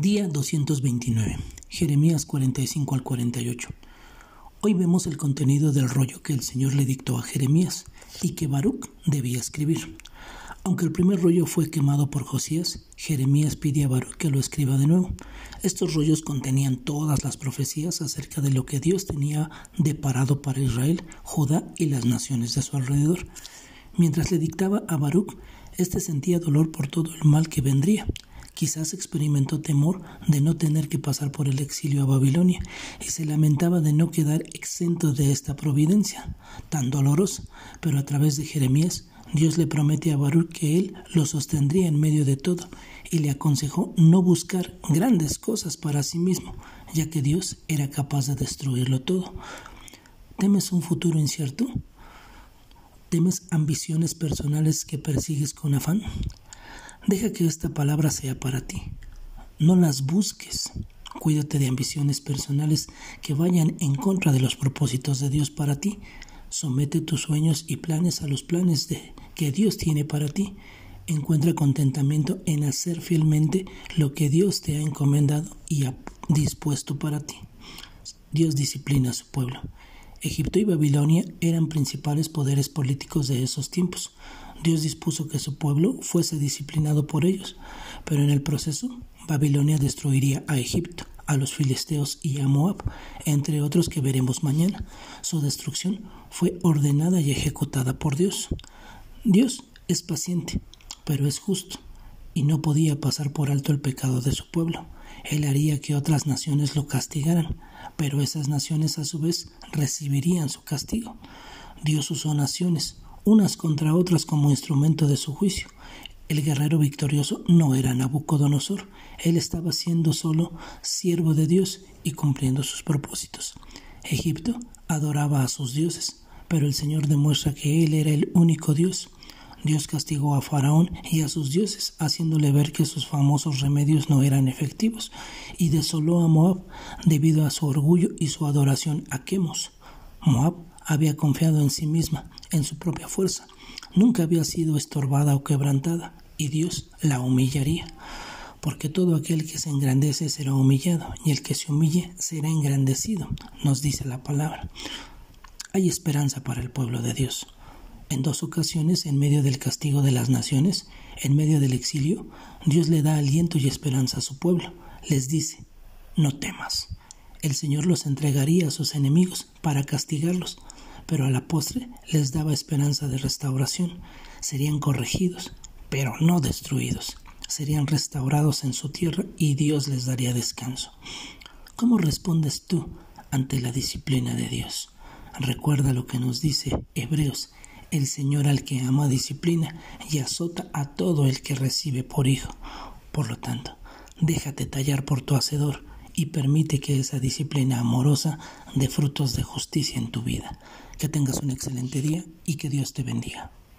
Día 229. Jeremías 45 al 48. Hoy vemos el contenido del rollo que el Señor le dictó a Jeremías y que Baruch debía escribir. Aunque el primer rollo fue quemado por Josías, Jeremías pide a Baruch que lo escriba de nuevo. Estos rollos contenían todas las profecías acerca de lo que Dios tenía deparado para Israel, Judá y las naciones de su alrededor. Mientras le dictaba a Baruch, éste sentía dolor por todo el mal que vendría. Quizás experimentó temor de no tener que pasar por el exilio a Babilonia y se lamentaba de no quedar exento de esta providencia tan dolorosa, pero a través de Jeremías Dios le promete a Baruch que él lo sostendría en medio de todo y le aconsejó no buscar grandes cosas para sí mismo, ya que Dios era capaz de destruirlo todo. ¿Temes un futuro incierto? ¿Temes ambiciones personales que persigues con afán? Deja que esta palabra sea para ti. No las busques. Cuídate de ambiciones personales que vayan en contra de los propósitos de Dios para ti. Somete tus sueños y planes a los planes de, que Dios tiene para ti. Encuentra contentamiento en hacer fielmente lo que Dios te ha encomendado y ha dispuesto para ti. Dios disciplina a su pueblo. Egipto y Babilonia eran principales poderes políticos de esos tiempos. Dios dispuso que su pueblo fuese disciplinado por ellos, pero en el proceso Babilonia destruiría a Egipto, a los filisteos y a Moab, entre otros que veremos mañana. Su destrucción fue ordenada y ejecutada por Dios. Dios es paciente, pero es justo, y no podía pasar por alto el pecado de su pueblo. Él haría que otras naciones lo castigaran, pero esas naciones a su vez recibirían su castigo. Dios usó naciones, unas contra otras como instrumento de su juicio. El guerrero victorioso no era Nabucodonosor, él estaba siendo solo siervo de Dios y cumpliendo sus propósitos. Egipto adoraba a sus dioses, pero el Señor demuestra que Él era el único Dios. Dios castigó a Faraón y a sus dioses, haciéndole ver que sus famosos remedios no eran efectivos, y desoló a Moab debido a su orgullo y su adoración a Quemos. Moab había confiado en sí misma, en su propia fuerza. Nunca había sido estorbada o quebrantada, y Dios la humillaría. Porque todo aquel que se engrandece será humillado, y el que se humille será engrandecido, nos dice la palabra. Hay esperanza para el pueblo de Dios. En dos ocasiones, en medio del castigo de las naciones, en medio del exilio, Dios le da aliento y esperanza a su pueblo. Les dice, no temas. El Señor los entregaría a sus enemigos para castigarlos, pero a la postre les daba esperanza de restauración. Serían corregidos, pero no destruidos. Serían restaurados en su tierra y Dios les daría descanso. ¿Cómo respondes tú ante la disciplina de Dios? Recuerda lo que nos dice Hebreos. El Señor al que ama disciplina y azota a todo el que recibe por hijo. Por lo tanto, déjate tallar por tu hacedor y permite que esa disciplina amorosa dé frutos de justicia en tu vida. Que tengas un excelente día y que Dios te bendiga.